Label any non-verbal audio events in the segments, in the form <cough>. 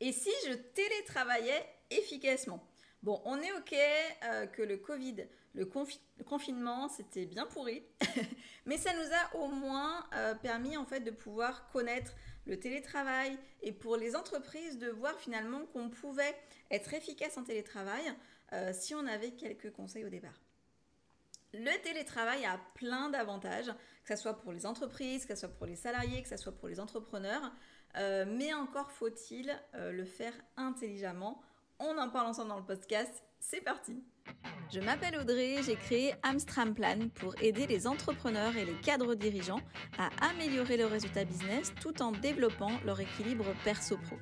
Et si je télétravaillais efficacement? Bon, on est OK euh, que le Covid, le, confinement, c'était bien pourri, <laughs> mais ça nous a au moins euh, permis en fait de pouvoir connaître le télétravail et pour les entreprises de voir finalement qu'on pouvait être efficace en télétravail euh, si on avait quelques conseils au départ. Le télétravail a plein d'avantages, que ce soit pour les entreprises, que ce soit pour les salariés, que ce soit pour les entrepreneurs, mais encore faut-il le faire intelligemment on en parle ensemble dans le podcast. C'est parti Je m'appelle Audrey, j'ai créé Amstram Plan pour aider les entrepreneurs et les cadres dirigeants à améliorer leurs résultats business tout en développant leur équilibre perso-pro.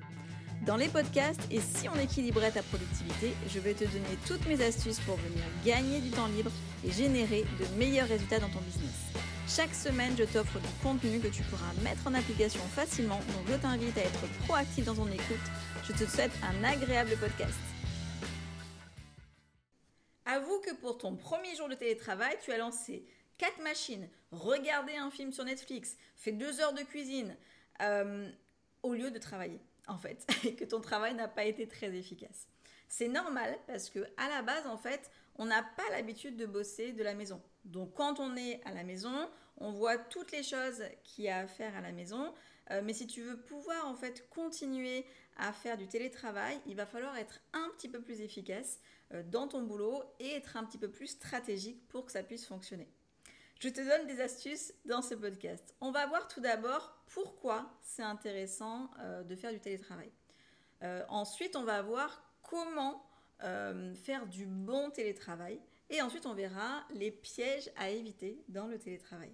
Dans les podcasts et si on équilibrait ta productivité, je vais te donner toutes mes astuces pour venir gagner du temps libre et générer de meilleurs résultats dans ton business. Chaque semaine, je t'offre du contenu que tu pourras mettre en application facilement, donc je t'invite à être proactif dans ton écoute je te souhaite un agréable podcast. Avoue que pour ton premier jour de télétravail, tu as lancé 4 machines, regardé un film sur Netflix, fait 2 heures de cuisine, euh, au lieu de travailler, en fait, <laughs> et que ton travail n'a pas été très efficace. C'est normal parce que à la base, en fait, on n'a pas l'habitude de bosser de la maison. Donc quand on est à la maison, on voit toutes les choses qu'il y a à faire à la maison. Euh, mais si tu veux pouvoir en fait continuer à faire du télétravail, il va falloir être un petit peu plus efficace euh, dans ton boulot et être un petit peu plus stratégique pour que ça puisse fonctionner. Je te donne des astuces dans ce podcast. On va voir tout d'abord pourquoi c'est intéressant euh, de faire du télétravail. ensuite, on va voir comment faire du bon télétravail. Et ensuite, on verra les pièges à éviter dans le télétravail.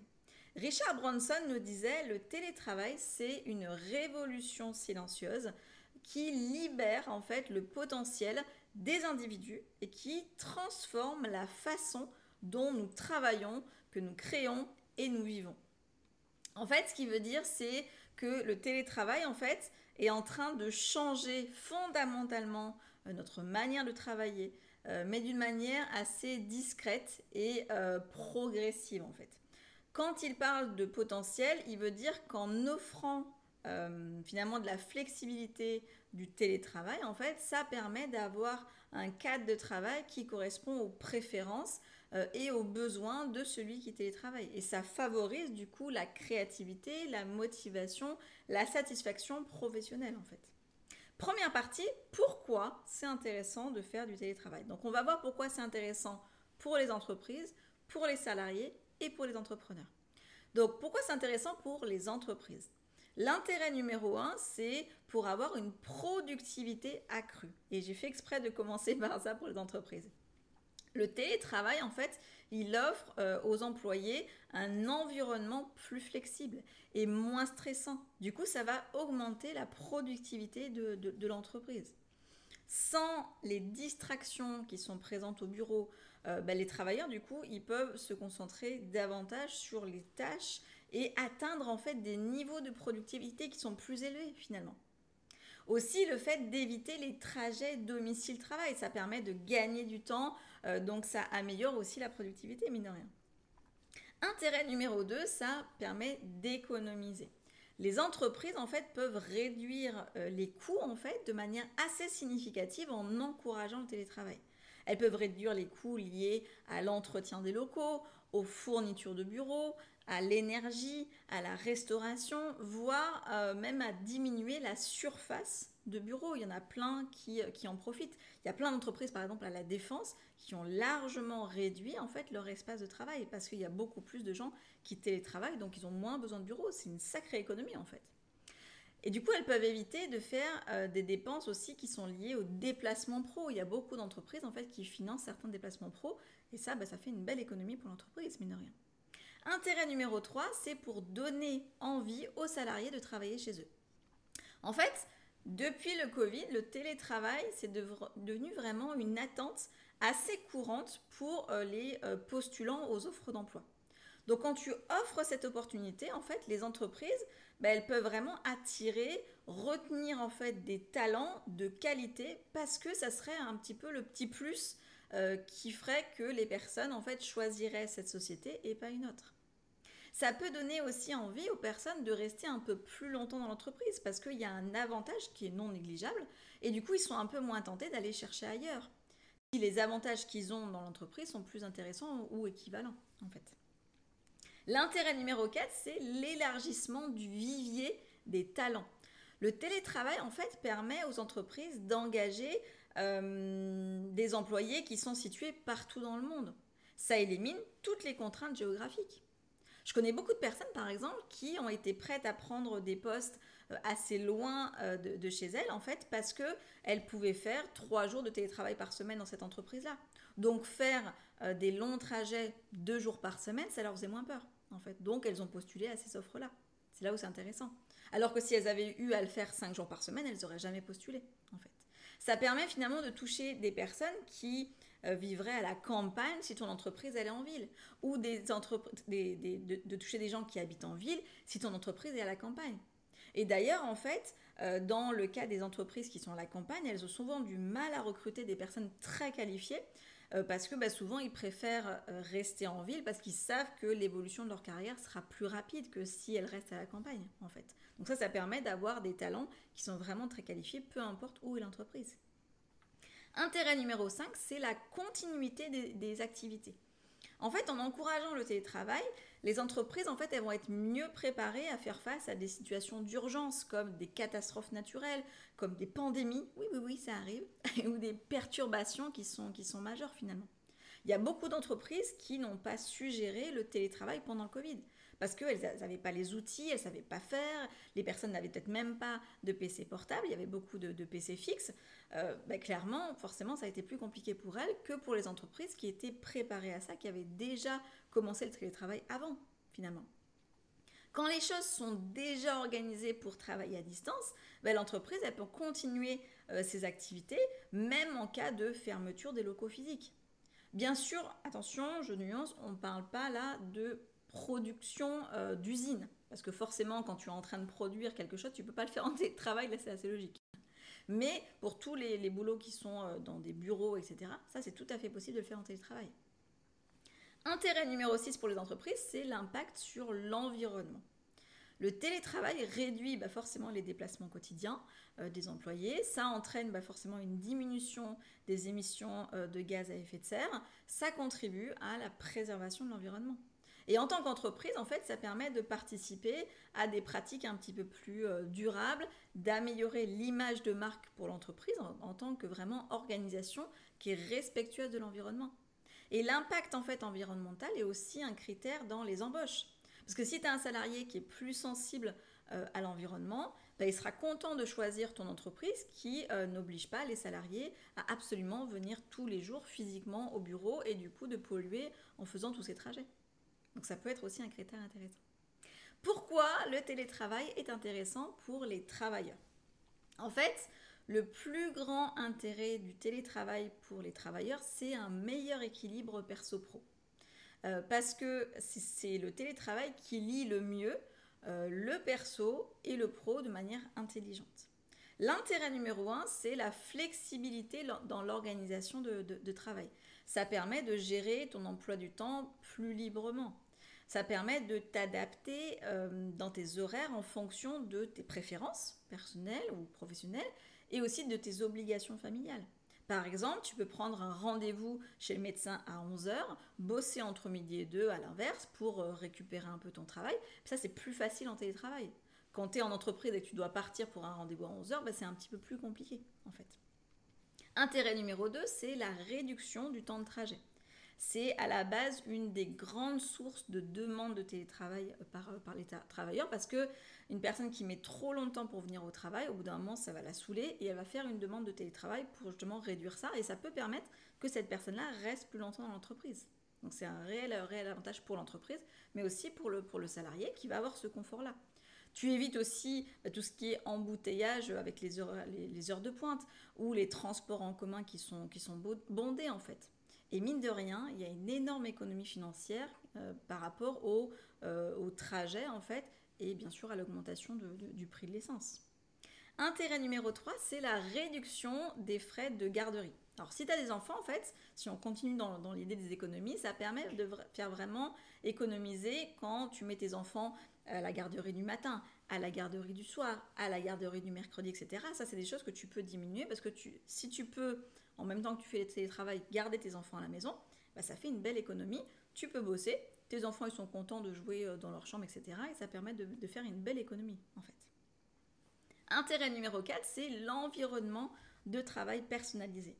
Richard Branson nous disait le télétravail, c'est une révolution silencieuse qui libère en fait le potentiel des individus et qui transforme la façon dont nous travaillons, que nous créons et nous vivons. En fait, ce qui veut dire, c'est que le télétravail, en fait, est en train de changer fondamentalement euh, notre manière de travailler, euh, mais d'une manière assez discrète et euh, progressive, en fait. Quand il parle de potentiel, il veut dire qu'en offrant euh, finalement de la flexibilité du télétravail, en fait, ça permet d'avoir un cadre de travail qui correspond aux préférences euh, et aux besoins de celui qui télétravaille. Et ça favorise du coup la créativité, la motivation, la satisfaction professionnelle en fait. Première partie, pourquoi c'est intéressant de faire du télétravail. Donc on va voir pourquoi c'est intéressant pour les entreprises, pour les salariés et pour les entrepreneurs. Donc pourquoi c'est intéressant pour les entreprises? L'intérêt numéro un, c'est pour avoir une productivité accrue. Et j'ai fait exprès de commencer <laughs> par ça pour les entreprises. Le télétravail, en fait, il offre euh, aux employés un environnement plus flexible et moins stressant. Du coup, ça va augmenter la productivité de l'entreprise sans les distractions qui sont présentes au bureau, euh, ben, les travailleurs, du coup, ils peuvent se concentrer davantage sur les tâches et atteindre en fait des niveaux de productivité qui sont plus élevés finalement. Aussi, le fait d'éviter les trajets domicile-travail, ça permet de gagner du temps, euh, donc ça améliore aussi la productivité, mine de rien. Intérêt numéro 2, ça permet d'économiser les entreprises en fait peuvent réduire euh, les coûts en fait de manière assez significative en encourageant le télétravail. Elles peuvent réduire les coûts liés à l'entretien des locaux, aux fournitures de bureaux, à l'énergie, à la restauration, voire euh, même à diminuer la surface de bureaux. Il y en a plein qui, euh, qui en profitent. Il y a plein d'entreprises, par exemple à la défense, qui ont largement réduit en fait leur espace de travail parce qu'il y a beaucoup plus de gens qui télétravaillent, donc ils ont moins besoin de bureaux. C'est une sacrée économie en fait. Et du coup, elles peuvent éviter de faire euh, des dépenses aussi qui sont liées au déplacement pro. Il y a beaucoup d'entreprises en fait qui financent certains déplacements pro, et ça, bah, ça fait une belle économie pour l'entreprise, mine de rien. Intérêt numéro 3, c'est pour donner envie aux salariés de travailler chez eux. En fait, depuis le Covid, le télétravail, c'est devenu vraiment une attente assez courante pour euh, les euh, postulants aux offres d'emploi. Donc quand tu offres cette opportunité, en fait, les entreprises, ben, elles peuvent vraiment attirer, retenir en fait des talents de qualité parce que ça serait un petit peu le petit plus euh, qui ferait que les personnes en fait choisiraient cette société et pas une autre. Ça peut donner aussi envie aux personnes de rester un peu plus longtemps dans l'entreprise parce qu'il y a un avantage qui est non négligeable et du coup ils sont un peu moins tentés d'aller chercher ailleurs. Si les avantages qu'ils ont dans l'entreprise sont plus intéressants ou équivalents en fait. L'intérêt numéro 4, c'est l'élargissement du vivier des talents. Le télétravail, en fait, permet aux entreprises d'engager euh, des employés qui sont situés partout dans le monde. Ça élimine toutes les contraintes géographiques. Je connais beaucoup de personnes, par exemple, qui ont été prêtes à prendre des postes euh, assez loin euh, de, chez elles, en fait, parce qu'elles pouvaient faire trois jours de télétravail par semaine dans cette entreprise-là. Donc, faire des longs trajets deux jours par semaine, ça leur faisait moins peur, en fait. Donc, elles ont postulé à ces offres-là. C'est là où c'est intéressant. Alors que si elles avaient eu à le faire 5 jours par semaine, elles n'auraient jamais postulé, en fait. Ça permet finalement de toucher des personnes qui euh, vivraient à la campagne si ton entreprise elle est en ville, ou de, toucher des gens qui habitent en ville si ton entreprise est à la campagne. Et d'ailleurs, en fait, euh, dans le cas des entreprises qui sont à la campagne, elles ont souvent du mal à recruter des personnes très qualifiées euh, parce que bah, souvent ils préfèrent rester en ville parce qu'ils savent que l'évolution de leur carrière sera plus rapide que si elles restent à la campagne, en fait. Donc ça, ça permet d'avoir des talents qui sont vraiment très qualifiés, peu importe où est l'entreprise. Intérêt numéro 5, c'est la continuité des, activités. En fait, en encourageant le télétravail, les entreprises, en fait, elles vont être mieux préparées à faire face à des situations d'urgence comme des catastrophes naturelles, comme des pandémies, oui, oui, oui, ça arrive, <laughs> ou des perturbations qui sont, qui sont majeures finalement. Il y a beaucoup d'entreprises qui n'ont pas su gérer le télétravail pendant le Covid parce qu'elles n'avaient pas les outils, elles ne savaient pas faire, les personnes n'avaient peut-être même pas de PC portable, il y avait beaucoup de, PC fixes. Euh, ben, clairement, forcément, ça a été plus compliqué pour elles que pour les entreprises qui étaient préparées à ça, qui avaient déjà commencé le télétravail avant, finalement. Quand les choses sont déjà organisées pour travailler à distance, ben, l'entreprise peut continuer euh, ses activités, même en cas de fermeture des locaux physiques. Bien sûr, attention, je nuance, on ne parle pas là de production euh, d'usine. Parce que forcément, quand tu es en train de produire quelque chose, tu peux pas le faire en télétravail, là c'est assez logique. Mais pour tous les, les boulots qui sont euh, dans des bureaux, etc., ça c'est tout à fait possible de le faire en télétravail. Intérêt numéro 6 pour les entreprises, c'est l'impact sur l'environnement. Le télétravail réduit bah, forcément les déplacements quotidiens euh, des employés. Ça entraîne bah, forcément une diminution des émissions de gaz à effet de serre. Ça contribue à la préservation de l'environnement. Et en tant qu'entreprise, en fait, ça permet de participer à des pratiques un petit peu plus euh, durables, d'améliorer l'image de marque pour l'entreprise en, tant que vraiment organisation qui est respectueuse de l'environnement. Et l'impact en fait environnemental est aussi un critère dans les embauches. Parce que si tu as un salarié qui est plus sensible euh, à l'environnement, bah, il sera content de choisir ton entreprise qui euh, n'oblige pas les salariés à absolument venir tous les jours physiquement au bureau et du coup de polluer en faisant tous ces trajets. Donc ça peut être aussi un critère intéressant. Pourquoi le télétravail est intéressant pour les travailleurs? En fait, le plus grand intérêt du télétravail pour les travailleurs, c'est un meilleur équilibre perso-pro. Euh, parce que c'est le télétravail qui lie le mieux euh, le perso et le pro de manière intelligente. L'intérêt numéro un, c'est la flexibilité dans l'organisation de, travail. Ça permet de gérer ton emploi du temps plus librement. Ça permet de t'adapter euh, dans tes horaires en fonction de tes préférences personnelles ou professionnelles et aussi de tes obligations familiales. Par exemple, tu peux prendre un rendez-vous chez le médecin à 11h, bosser entre midi et 2 à l'inverse pour euh, récupérer un peu ton travail. Ça, c'est plus facile en télétravail. Quand tu es en entreprise et que tu dois partir pour un rendez-vous à 11h, bah, c'est un petit peu plus compliqué en fait. Intérêt numéro 2, c'est la réduction du temps de trajet c'est à la base une des grandes sources de demande de télétravail euh, par, euh, les travailleurs parce que une personne qui met trop longtemps pour venir au travail, au bout d'un moment, ça va la saouler et elle va faire une demande de télétravail pour justement réduire ça et ça peut permettre que cette personne-là reste plus longtemps dans l'entreprise. Donc c'est un réel, réel avantage pour l'entreprise, mais aussi pour le, pour le salarié qui va avoir ce confort-là. Tu évites aussi bah, tout ce qui est embouteillage avec les heures, les, heures de pointe ou les transports en commun qui sont, qui sont bondés en fait. Et mine de rien, il y a une énorme économie financière euh, par rapport au, euh, au, trajet, en fait, et bien sûr à l'augmentation du prix de l'essence. Intérêt numéro 3, c'est la réduction des frais de garderie. Alors si tu as des enfants, en fait, si on continue dans, l'idée des économies, ça permet de faire vraiment économiser quand tu mets tes enfants à la garderie du matin, à la garderie du soir, à la garderie du mercredi, etc. Ça, c'est des choses que tu peux diminuer parce que si tu peux, en même temps que tu fais le télétravail, garder tes enfants à la maison, bah, ça fait une belle économie. Tu peux bosser, tes enfants ils sont contents de jouer euh, dans leur chambre, etc. Et ça permet de, de faire une belle économie, en fait. Intérêt numéro 4, c'est l'environnement de travail personnalisé.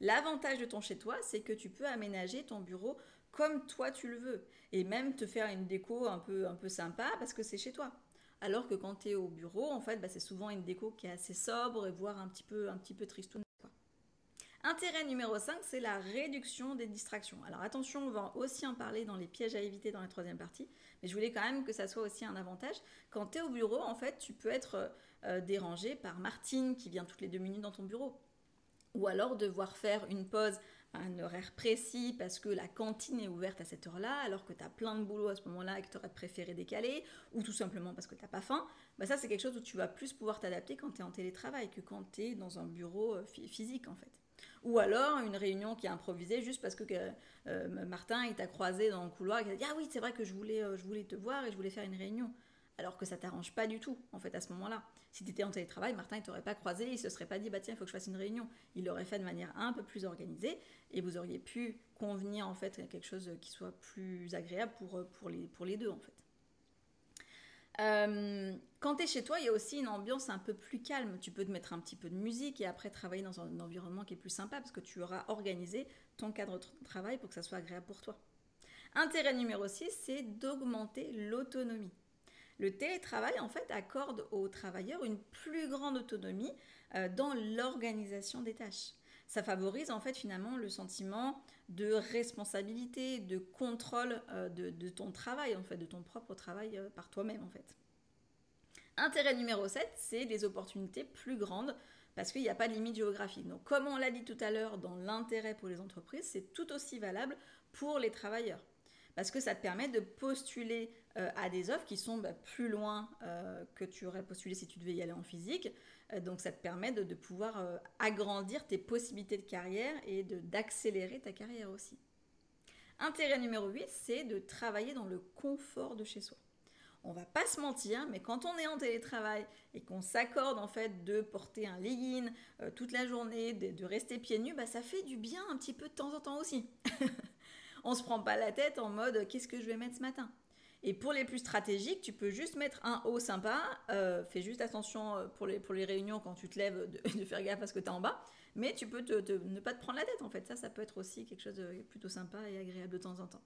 L'avantage de ton chez toi, c'est que tu peux aménager ton bureau comme toi tu le veux et même te faire une déco un peu, un peu sympa parce que c'est chez toi. Alors que quand tu es au bureau, en fait, bah, c'est souvent une déco qui est assez sobre et voire un petit peu, un petit peu tristoune. Intérêt numéro 5, c'est la réduction des distractions. Alors attention, on va aussi en parler dans les pièges à éviter dans la troisième partie, mais je voulais quand même que ça soit aussi un avantage. Quand tu es au bureau, en fait, tu peux être euh, dérangé par Martine qui vient toutes les deux minutes dans ton bureau. Ou alors devoir faire une pause à un horaire précis parce que la cantine est ouverte à cette heure-là, alors que tu as plein de boulot à ce moment-là et que tu aurais préféré décaler, ou tout simplement parce que tu n'as pas faim, bah ça c'est quelque chose où tu vas plus pouvoir t'adapter quand tu es en télétravail que quand tu es dans un bureau euh, physique en fait. Ou alors une réunion qui est improvisée juste parce que euh, Martin il t'a croisé dans le couloir et il a dit Ah oui, c'est vrai que je voulais, euh, je voulais te voir et je voulais faire une réunion alors que ça t'arrange pas du tout, en fait, à ce moment-là. Si tu étais en télétravail, Martin, il t'aurait pas croisé, il se serait pas dit, bah tiens, il faut que je fasse une réunion. Il l'aurait fait de manière un peu plus organisée, et vous auriez pu convenir, en fait, à quelque chose qui soit plus agréable pour, pour les deux, en fait. Euh, quand tu es chez toi, il y a aussi une ambiance un peu plus calme. Tu peux te mettre un petit peu de musique et après travailler dans un environnement qui est plus sympa parce que tu auras organisé ton cadre de travail pour que ça soit agréable pour toi. Intérêt numéro 6, c'est d'augmenter l'autonomie. Le télétravail, en fait, accorde aux travailleurs une plus grande autonomie euh, dans l'organisation des tâches. Ça favorise, en fait, finalement, le sentiment de responsabilité, de contrôle euh, de, ton travail, en fait, de ton propre travail euh, par toi-même, en fait. Intérêt numéro 7, c'est les opportunités plus grandes parce qu'il n'y a pas de limite géographique. Donc, comme on l'a dit tout à l'heure, dans l'intérêt pour les entreprises, c'est tout aussi valable pour les travailleurs parce que ça te permet de postuler euh, à des offres qui sont bah, plus loin euh, que tu aurais postulé si tu devais y aller en physique. Euh, donc ça te permet de, pouvoir agrandir tes possibilités de carrière et d'accélérer ta carrière aussi. Intérêt numéro 8, c'est de travailler dans le confort de chez soi. On va pas se mentir, mais quand on est en télétravail et qu'on s'accorde en fait de porter un legging toute la journée, de, rester pieds nus, bah, ça fait du bien un petit peu de temps en temps aussi. <laughs> on se prend pas la tête en mode qu'est-ce que je vais mettre ce matin? Et pour les plus stratégiques, tu peux juste mettre un haut sympa. Euh, fais juste attention euh, pour les, réunions quand tu te lèves de, <laughs> faire gaffe à ce que tu en bas. Mais tu peux ne pas te prendre la tête en fait. Ça, ça peut être aussi quelque chose de plutôt sympa et agréable de temps en temps.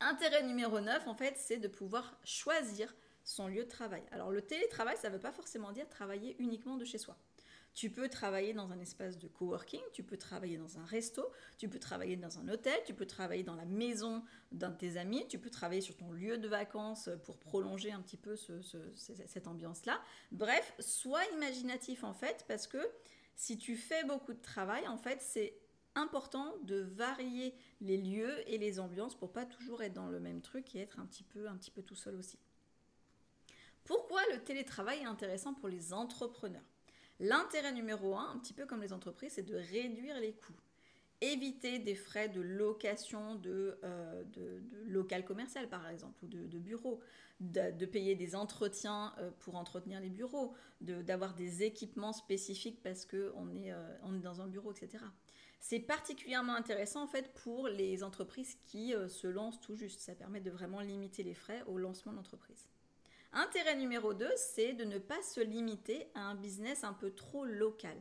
Intérêt numéro 9, en fait, c'est de pouvoir choisir son lieu de travail. Alors le télétravail, ça ne veut pas forcément dire travailler uniquement de chez soi. Tu peux travailler dans un espace de coworking, tu peux travailler dans un resto, tu peux travailler dans un hôtel, tu peux travailler dans la maison d'un de tes amis, tu peux travailler sur ton lieu de vacances pour prolonger un petit peu cette ambiance-là. Bref, sois imaginatif en fait, parce que si tu fais beaucoup de travail, en fait, c'est important de varier les lieux et les ambiances pour pas toujours être dans le même truc et être un petit peu, un petit peu tout seul aussi. Pourquoi le télétravail est intéressant pour les entrepreneurs? L'intérêt numéro un, un petit peu comme les entreprises, c'est de réduire les coûts. Éviter des frais de location de, euh, local commercial, par exemple, ou de, de bureaux, de, payer des entretiens euh, pour entretenir les bureaux, d'avoir des équipements spécifiques parce qu'on est, euh, est dans un bureau, etc. C'est particulièrement intéressant en fait pour les entreprises qui se lancent tout juste. Ça permet de vraiment limiter les frais au lancement de l'entreprise. Intérêt numéro 2, c'est de ne pas se limiter à un business un peu trop local.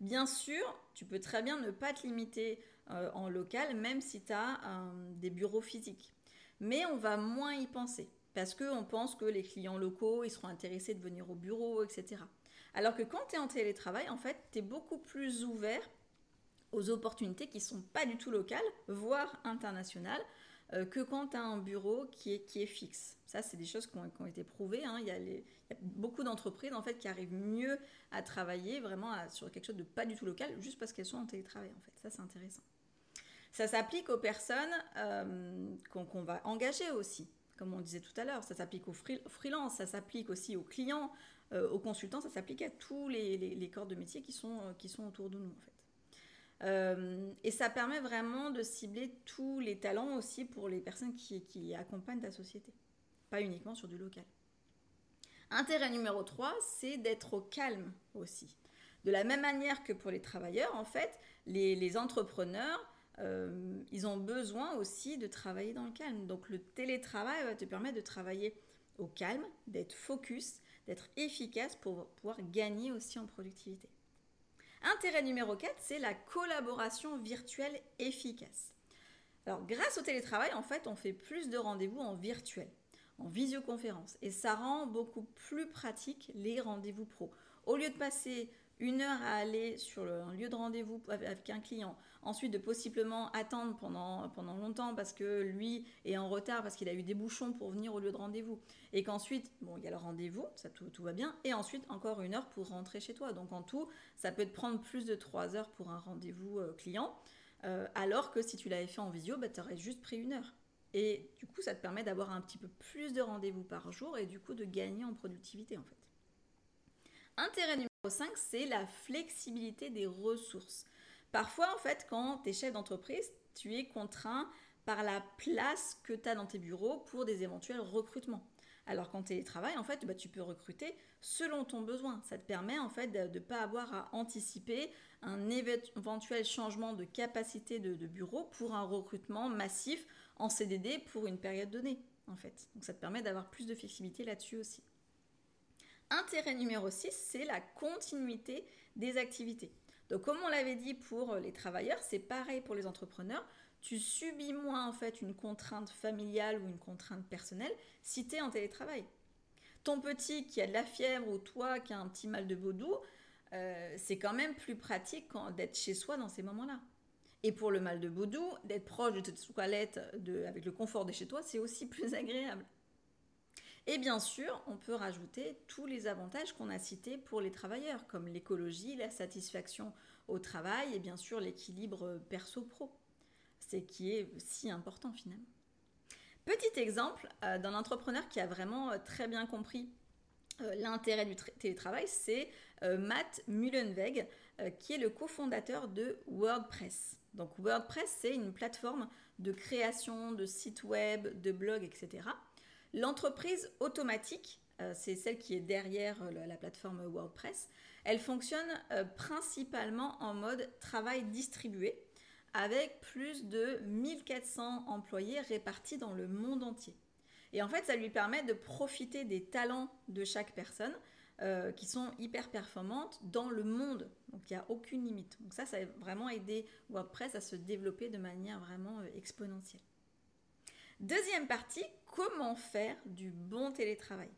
Bien sûr, tu peux très bien ne pas te limiter euh, en local, même si tu as euh, des bureaux physiques. Mais on va moins y penser, parce qu'on pense que les clients locaux, ils seront intéressés de venir au bureau, etc. Alors que quand tu es en télétravail, en fait, tu es beaucoup plus ouvert aux opportunités qui ne sont pas du tout locales, voire internationales, euh, que quand tu as un bureau qui est, qui est fixe. Ça, c'est des choses qui ont, été prouvées. Hein. Il, y a beaucoup d'entreprises en fait, qui arrivent mieux à travailler vraiment sur quelque chose de pas du tout local, juste parce qu'elles sont en télétravail. En fait. Ça, c'est intéressant. Ça s'applique aux personnes euh, qu'on va engager aussi, comme on disait tout à l'heure. Ça s'applique aux freelance, ça s'applique aussi aux clients, euh, aux consultants, ça s'applique à tous les, les, corps de métier qui sont, qui sont autour de nous. Et ça permet vraiment de cibler tous les talents aussi pour les personnes qui, qui accompagnent ta société, pas uniquement sur du local. Intérêt numéro 3, c'est d'être au calme aussi. De la même manière que pour les travailleurs, en fait, les, entrepreneurs, euh, ils ont besoin aussi de travailler dans le calme. Donc le télétravail va te permettre de travailler au calme, d'être focus, d'être efficace pour pouvoir gagner aussi en productivité. Intérêt numéro 4, c'est la collaboration virtuelle efficace. Alors grâce au télétravail, en fait, on fait plus de rendez-vous en virtuel, en visioconférence, et ça rend beaucoup plus pratique les rendez-vous pro. Au lieu de passer une heure à aller sur un lieu de rendez-vous avec un client, ensuite de possiblement attendre pendant, pendant longtemps parce que lui est en retard parce qu'il a eu des bouchons pour venir au lieu de rendez-vous, et qu'ensuite, bon, il y a le rendez-vous, ça tout, tout, va bien, et ensuite encore une heure pour rentrer chez toi. Donc en tout, ça peut te prendre plus de trois heures pour un rendez-vous euh, client, euh, alors que si tu l'avais fait en visio, bah, tu aurais juste pris une heure. Et du coup, ça te permet d'avoir un petit peu plus de rendez-vous par jour et du coup de gagner en productivité en fait. Intérêt 5, c'est la flexibilité des ressources. Parfois, en fait, quand tu es chef d'entreprise, tu es contraint par la place que tu as dans tes bureaux pour des éventuels recrutements. Alors qu'en télétravail, en fait, bah, tu peux recruter selon ton besoin. Ça te permet en fait de ne pas avoir à anticiper un éventuel changement de capacité de, de, bureau pour un recrutement massif en CDD pour une période donnée, en fait. Donc ça te permet d'avoir plus de flexibilité là-dessus aussi. Intérêt numéro 6, c'est la continuité des activités. Donc comme on l'avait dit pour les travailleurs, c'est pareil pour les entrepreneurs. Tu subis moins en fait une contrainte familiale ou une contrainte personnelle si tu es en télétravail. Ton petit qui a de la fièvre ou toi qui a un petit mal de dos euh, c'est quand même plus pratique d'être chez soi dans ces moments-là. Et pour le mal de dos d'être proche de tes toilettes avec le confort de chez toi, c'est aussi <laughs> plus agréable. Et bien sûr, on peut rajouter tous les avantages qu'on a cités pour les travailleurs, comme l'écologie, la satisfaction au travail et bien sûr l'équilibre perso-pro. C'est qui est si important finalement. Petit exemple euh, d'un entrepreneur qui a vraiment euh, très bien compris euh, l'intérêt du télétravail, c'est Matt Mullenweg, qui est le cofondateur de WordPress. Donc WordPress, c'est une plateforme de création de sites web, de blogs, etc. L'entreprise automatique, euh, c'est celle qui est derrière euh, la plateforme WordPress, elle fonctionne euh, principalement en mode travail distribué avec plus de 1400 employés répartis dans le monde entier. Et en fait, ça lui permet de profiter des talents de chaque personne qui sont hyper performantes dans le monde. Donc il n'y a aucune limite. Donc ça, ça a vraiment aidé WordPress à se développer de manière vraiment exponentielle. Deuxième partie, comment faire du bon télétravail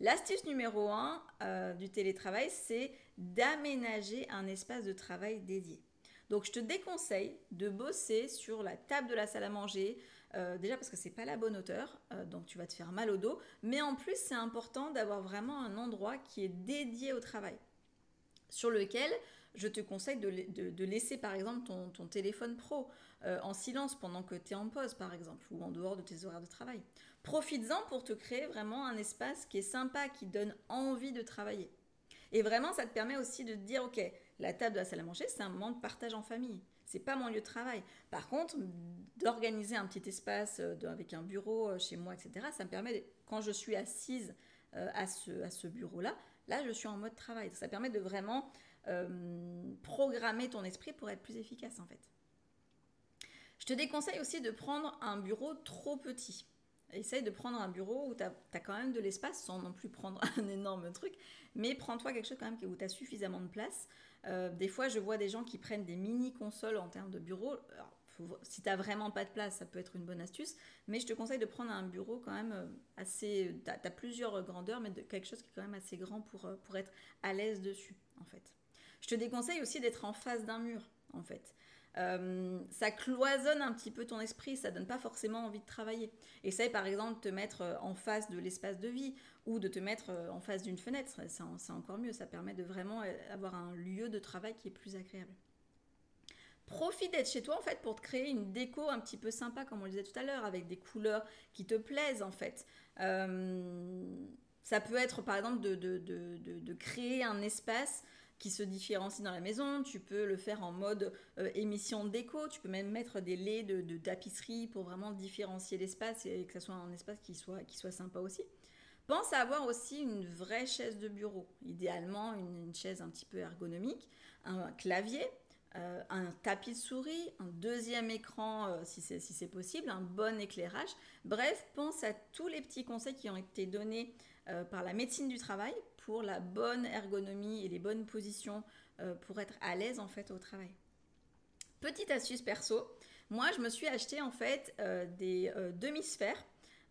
L'astuce numéro 1 euh, du télétravail, c'est d'aménager un espace de travail dédié. Donc je te déconseille de bosser sur la table de la salle à manger, euh, déjà parce que c'est pas la bonne hauteur, euh, donc tu vas te faire mal au dos, mais en plus c'est important d'avoir vraiment un endroit qui est dédié au travail, sur lequel je te conseille de, laisser par exemple ton téléphone pro. Euh, en silence pendant que tu es en pause, par exemple, ou en dehors de tes horaires de travail. Profites-en pour te créer vraiment un espace qui est sympa, qui donne envie de travailler. Et vraiment, ça te permet aussi de te dire, ok, la table de la salle à manger, c'est un moment de partage en famille. C'est pas mon lieu de travail. Par contre, d'organiser un petit espace euh, avec un bureau euh, chez moi, etc., ça me permet, quand je suis assise à ce, à ce bureau-là, là, je suis en mode travail. Ça permet de vraiment programmer ton esprit pour être plus efficace, en fait. Je te déconseille aussi de prendre un bureau trop petit. Essaye de prendre un bureau où tu as, quand même de l'espace sans non plus prendre <laughs> un énorme truc, mais prends-toi quelque chose quand même où tu as suffisamment de place. Euh, des fois, je vois des gens qui prennent des mini-consoles en termes de bureau. si tu vraiment pas de place, ça peut être une bonne astuce, mais je te conseille de prendre un bureau quand même euh, assez. Tu as, plusieurs grandeurs, mais quelque chose qui est quand même assez grand pour, euh, pour être à l'aise dessus, en fait. Je te déconseille aussi d'être en face d'un mur, en fait. Euh, ça cloisonne un petit peu ton esprit, ça donne pas forcément envie de travailler. Essaye par exemple de te mettre euh, en face de l'espace de vie ou de te mettre euh, en face d'une fenêtre, c'est encore mieux, ça permet de vraiment avoir un lieu de travail qui est plus agréable. Profite d'être chez toi en fait pour te créer une déco un petit peu sympa comme on le disait tout à l'heure avec des couleurs qui te plaisent en fait. ça peut être par exemple de, de créer un espace qui se différencient dans la maison. Tu peux le faire en mode euh, émission déco. Tu peux même mettre des laits de, tapisserie pour vraiment différencier l'espace et que ce soit un espace qui soit, qui soit sympa aussi. Pense à avoir aussi une vraie chaise de bureau, idéalement une, chaise un petit peu ergonomique, un clavier, euh, un tapis de souris, un deuxième écran euh, si c'est si possible, un bon éclairage. Bref, pense à tous les petits conseils qui ont été donnés par la médecine du travail pour la bonne ergonomie et les bonnes positions euh, pour être à l'aise en fait au travail. Petite astuce perso, moi je me suis acheté en fait euh, des euh, demi-sphères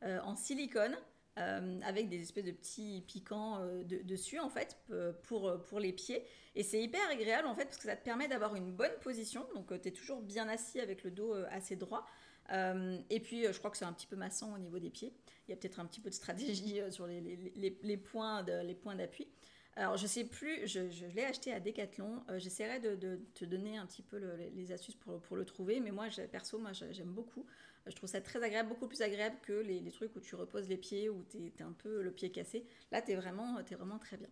en silicone avec des espèces de petits piquants dessus en fait pour, pour les pieds. Et c'est hyper agréable en fait parce que ça te permet d'avoir une bonne position. Donc tu es toujours bien assis avec le dos assez droit et puis je crois que c'est un petit peu massant au niveau des pieds il y a peut-être un petit peu de stratégie euh, sur les, points d'appui. Alors, je sais plus, je, l'ai acheté à Decathlon. Euh, j'essaierai de, te donner un petit peu les astuces pour, le trouver. Mais moi, perso, moi, j'aime beaucoup. Je trouve ça très agréable, beaucoup plus agréable que les, trucs où tu reposes les pieds, où tu es, un peu le pied cassé. Là, tu es vraiment très bien.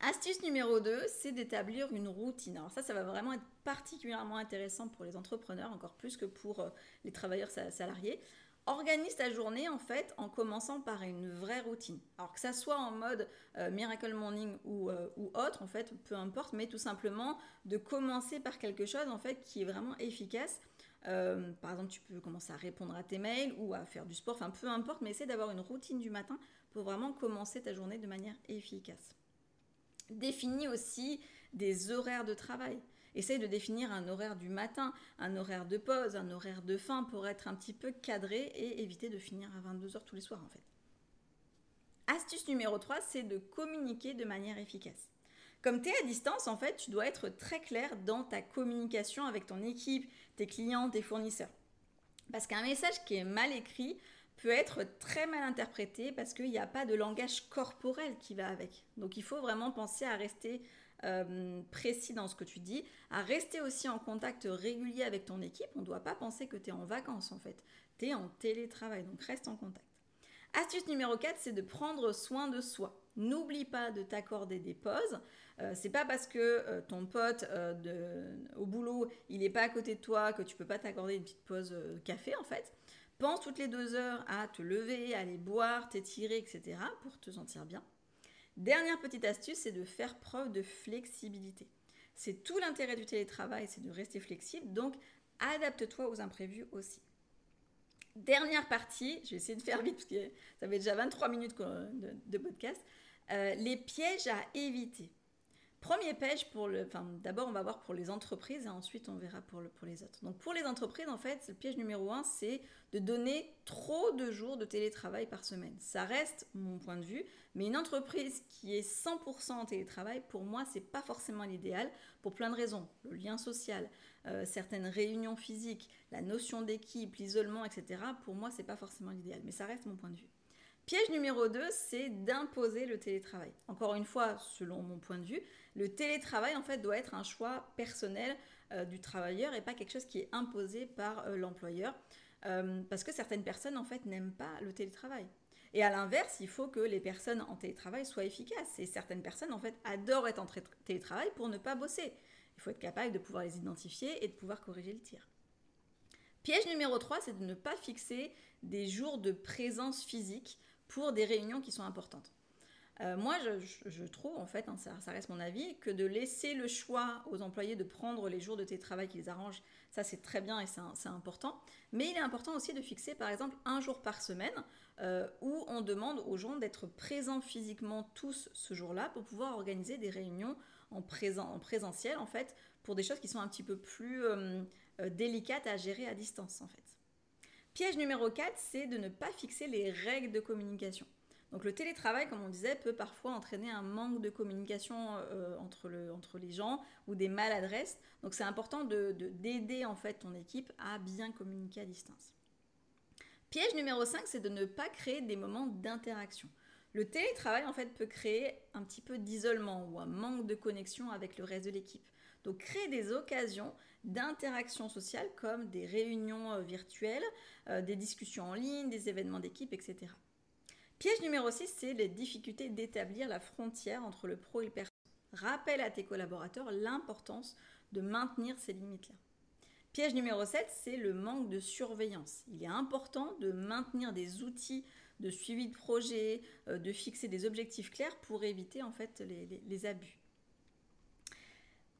Astuce numéro 2, c'est d'établir une routine. Alors ça, ça va vraiment être particulièrement intéressant pour les entrepreneurs, encore plus que pour euh, les travailleurs salariés. Organise ta journée en fait en commençant par une vraie routine. Alors que ça soit en mode euh, Miracle Morning euh, ou, autre, en fait, peu importe, mais tout simplement de commencer par quelque chose en fait qui est vraiment efficace. Par exemple, tu peux commencer à répondre à tes mails ou à faire du sport, enfin peu importe, mais essaie d'avoir une routine du matin pour vraiment commencer ta journée de manière efficace. Définis aussi des horaires de travail. Essaye de définir un horaire du matin, un horaire de pause, un horaire de fin pour être un petit peu cadré et éviter de finir à 22h tous les soirs en fait. Astuce numéro 3, c'est de communiquer de manière efficace. Comme tu es à distance, en fait, tu dois être très clair dans ta communication avec ton équipe, tes clients, tes fournisseurs. Parce qu'un message qui est mal écrit peut être très mal interprété parce qu'il n'y a pas de langage corporel qui va avec. Donc il faut vraiment penser à rester euh, précis dans ce que tu dis, à rester aussi en contact régulier avec ton équipe. On ne doit pas penser que tu es en vacances en fait. Tu es en télétravail, donc reste en contact. Astuce numéro 4, c'est de prendre soin de soi. N'oublie pas de t'accorder des pauses. Euh, c'est pas parce que euh, ton pote au boulot, il n'est pas à côté de toi que tu peux pas t'accorder une petite pause café en fait. Pense toutes les deux heures à te lever, aller boire, t'étirer, etc. pour te sentir bien. Dernière petite astuce, c'est de faire preuve de flexibilité. C'est tout l'intérêt du télétravail, c'est de rester flexible, donc adapte-toi aux imprévus aussi. Dernière partie, je vais essayer de faire vite parce que ça fait déjà 23 minutes de, podcast. Euh, les pièges à éviter. Premier piège pour le. Enfin, d'abord, on va voir pour les entreprises et ensuite, on verra pour, le, pour les autres. Donc, pour les entreprises, en fait, le piège numéro un, c'est de donner trop de jours de télétravail par semaine. Ça reste mon point de vue, mais une entreprise qui est 100% en télétravail, pour moi, c'est pas forcément l'idéal pour plein de raisons. Le lien social, euh, certaines réunions physiques, la notion d'équipe, l'isolement, etc. Pour moi, c'est pas forcément l'idéal, mais ça reste mon point de vue. Piège numéro 2, c'est d'imposer le télétravail. Encore une fois, selon mon point de vue, le télétravail en fait doit être un choix personnel euh, du travailleur et pas quelque chose qui est imposé par euh, l'employeur. Euh, parce que certaines personnes en fait n'aiment pas le télétravail. Et à l'inverse, il faut que les personnes en télétravail soient efficaces. Et certaines personnes en fait adorent être en télétravail pour ne pas bosser. Il faut être capable de pouvoir les identifier et de pouvoir corriger le tir. Piège numéro 3, c'est de ne pas fixer des jours de présence physique pour des réunions qui sont importantes. Euh, moi, je, trouve, en fait, hein, ça, reste mon avis, que de laisser le choix aux employés de prendre les jours de télétravail qui les arrangent, ça c'est très bien et c'est important. Mais il est important aussi de fixer, par exemple, un jour par semaine euh, où on demande aux gens d'être présents physiquement tous ce jour-là pour pouvoir organiser des réunions en, présent, en présentiel, en fait, pour des choses qui sont un petit peu plus euh, délicates à gérer à distance, en fait. Piège numéro 4, c'est de ne pas fixer les règles de communication. Donc le télétravail, comme on disait, peut parfois entraîner un manque de communication euh, entre, le, entre, les gens ou des maladresses. Donc c'est important d'aider de, en fait ton équipe à bien communiquer à distance. Piège numéro 5, c'est de ne pas créer des moments d'interaction. Le télétravail en fait peut créer un petit peu d'isolement ou un manque de connexion avec le reste de l'équipe. Donc créer des occasions d'interaction sociale comme des réunions euh, virtuelles, euh, des discussions en ligne, des événements d'équipe, etc. Piège numéro 6, c'est les difficultés d'établir la frontière entre le pro et le perso. Rappelle à tes collaborateurs l'importance de maintenir ces limites-là. Piège numéro 7, c'est le manque de surveillance. Il est important de maintenir des outils de suivi de projet, euh, de fixer des objectifs clairs pour éviter en fait les, abus.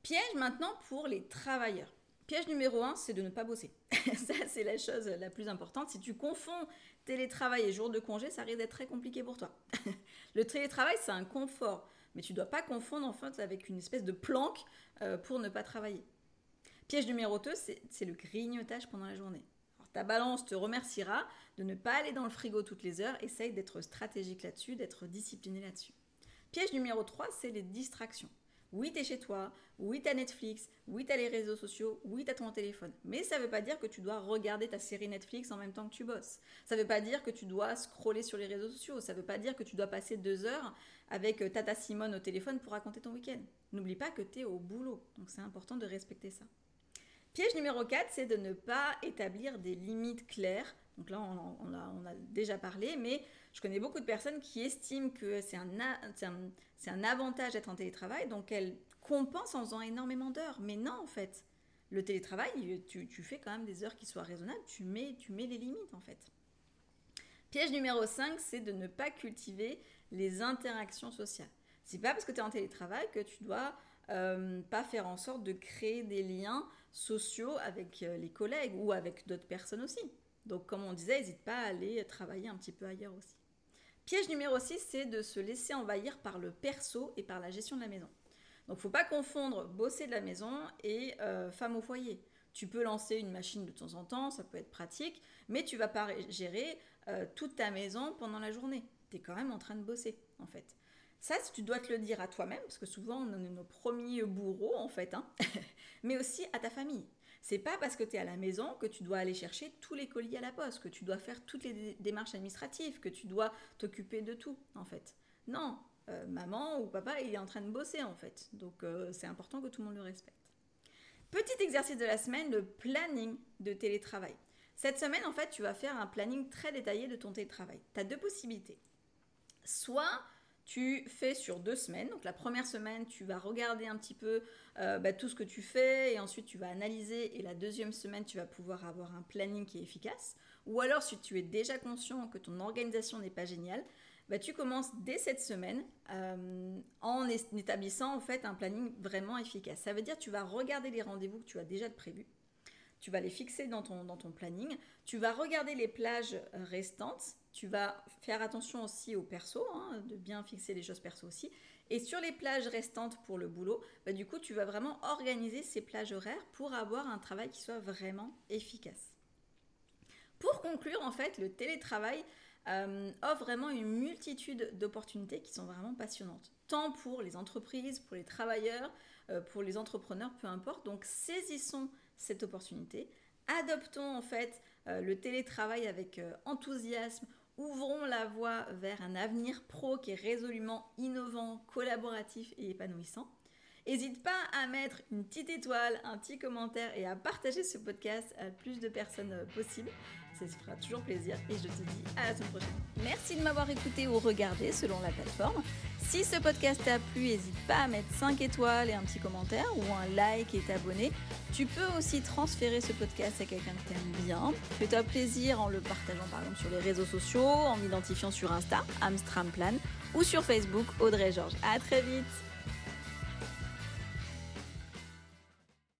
Piège maintenant pour les travailleurs. Piège numéro 1, c'est de ne pas bosser. <laughs> ça, c'est la chose la plus importante. Si tu confonds télétravail et jour de congé, ça risque d'être très compliqué pour toi. <laughs> le télétravail, c'est un confort, mais tu ne dois pas confondre en fait avec une espèce de planque euh, pour ne pas travailler. Piège numéro 2, c'est le grignotage pendant la journée. ta balance te remerciera de ne pas aller dans le frigo toutes les heures. Essaye d'être stratégique là-dessus, d'être discipliné là-dessus. Piège numéro 3, c'est les distractions. Oui, tu es chez toi, oui, tu as Netflix, oui, tu as les réseaux sociaux, oui, tu as ton téléphone. Mais ça ne veut pas dire que tu dois regarder ta série Netflix en même temps que tu bosses. Ça ne veut pas dire que tu dois scroller sur les réseaux sociaux. Ça ne veut pas dire que tu dois passer deux heures avec euh, Tata Simone au téléphone pour raconter ton week-end. N'oublie pas que tu es au boulot. Donc c'est important de respecter ça. Piège numéro 4, c'est de ne pas établir des limites claires. Donc là, on, a, déjà parlé, mais je connais beaucoup de personnes qui estiment que c'est un, avantage d'être en télétravail, donc elles compensent en faisant énormément d'heures. Mais non, en fait, le télétravail, tu, fais quand même des heures qui soient raisonnables, tu mets, tu mets les limites, en fait. Piège numéro 5, c'est de ne pas cultiver les interactions sociales. C'est pas parce que tu es en télétravail que tu dois euh, pas faire en sorte de créer des liens sociaux avec euh, les collègues ou avec d'autres personnes aussi. Donc comme on disait, n'hésite pas à aller travailler un petit peu ailleurs aussi. Piège numéro 6, c'est de se laisser envahir par le perso et par la gestion de la maison. Donc faut pas confondre bosser de la maison et euh, femme au foyer. Tu peux lancer une machine de temps en temps, ça peut être pratique, mais tu vas pas gérer euh, toute ta maison pendant la journée. Tu es quand même en train de bosser en fait. Ça, tu dois te le dire à toi-même, parce que souvent on est nos premiers bourreaux en fait, hein. <laughs> mais aussi à ta famille. C'est pas parce que tu es à la maison que tu dois aller chercher tous les colis à la poste, que tu dois faire toutes les démarches administratives, que tu dois t'occuper de tout en fait. Non, euh, maman ou papa, il est en train de bosser en fait. Donc euh, c'est important que tout le monde le respecte. Petit exercice de la semaine, le planning de télétravail. Cette semaine, en fait, tu vas faire un planning très détaillé de ton télétravail. Tu as deux possibilités. Soit tu fais sur deux semaines. Donc la première semaine, tu vas regarder un petit peu euh, bah, tout ce que tu fais et ensuite tu vas analyser. Et la deuxième semaine, tu vas pouvoir avoir un planning qui est efficace. Ou alors si tu es déjà conscient que ton organisation n'est pas géniale, bah, tu commences dès cette semaine euh, en établissant en fait un planning vraiment efficace. Ça veut dire que tu vas regarder les rendez-vous que tu as déjà prévus. Tu vas les fixer dans ton, dans ton planning. Tu vas regarder les plages restantes tu vas faire attention aussi au perso, hein, de bien fixer les choses perso aussi. Et sur les plages restantes pour le boulot, bah, du coup, tu vas vraiment organiser ces plages horaires pour avoir un travail qui soit vraiment efficace. Pour conclure, en fait, le télétravail euh, offre vraiment une multitude d'opportunités qui sont vraiment passionnantes, tant pour les entreprises, pour les travailleurs, euh, pour les entrepreneurs, peu importe. Donc, saisissons cette opportunité, adoptons en fait euh, le télétravail avec enthousiasme ouvrons la voie vers un avenir pro qui est résolument innovant, collaboratif et épanouissant. N'hésite pas à mettre une petite étoile, un petit commentaire et à partager ce podcast à plus de personnes euh, possible. Ça se fera toujours plaisir et je te dis à la semaine prochaine. Merci de m'avoir écouté ou regardé selon la plateforme. Si ce podcast t'a plu, n'hésite pas à mettre 5 étoiles et un petit commentaire ou un like et t'abonner. Tu peux aussi transférer ce podcast à quelqu'un que t'aimes bien. Fais-toi plaisir en le partageant par exemple sur les réseaux sociaux, en m'identifiant sur Insta, Amstramplan, ou sur Facebook, Audrey Georges. À très vite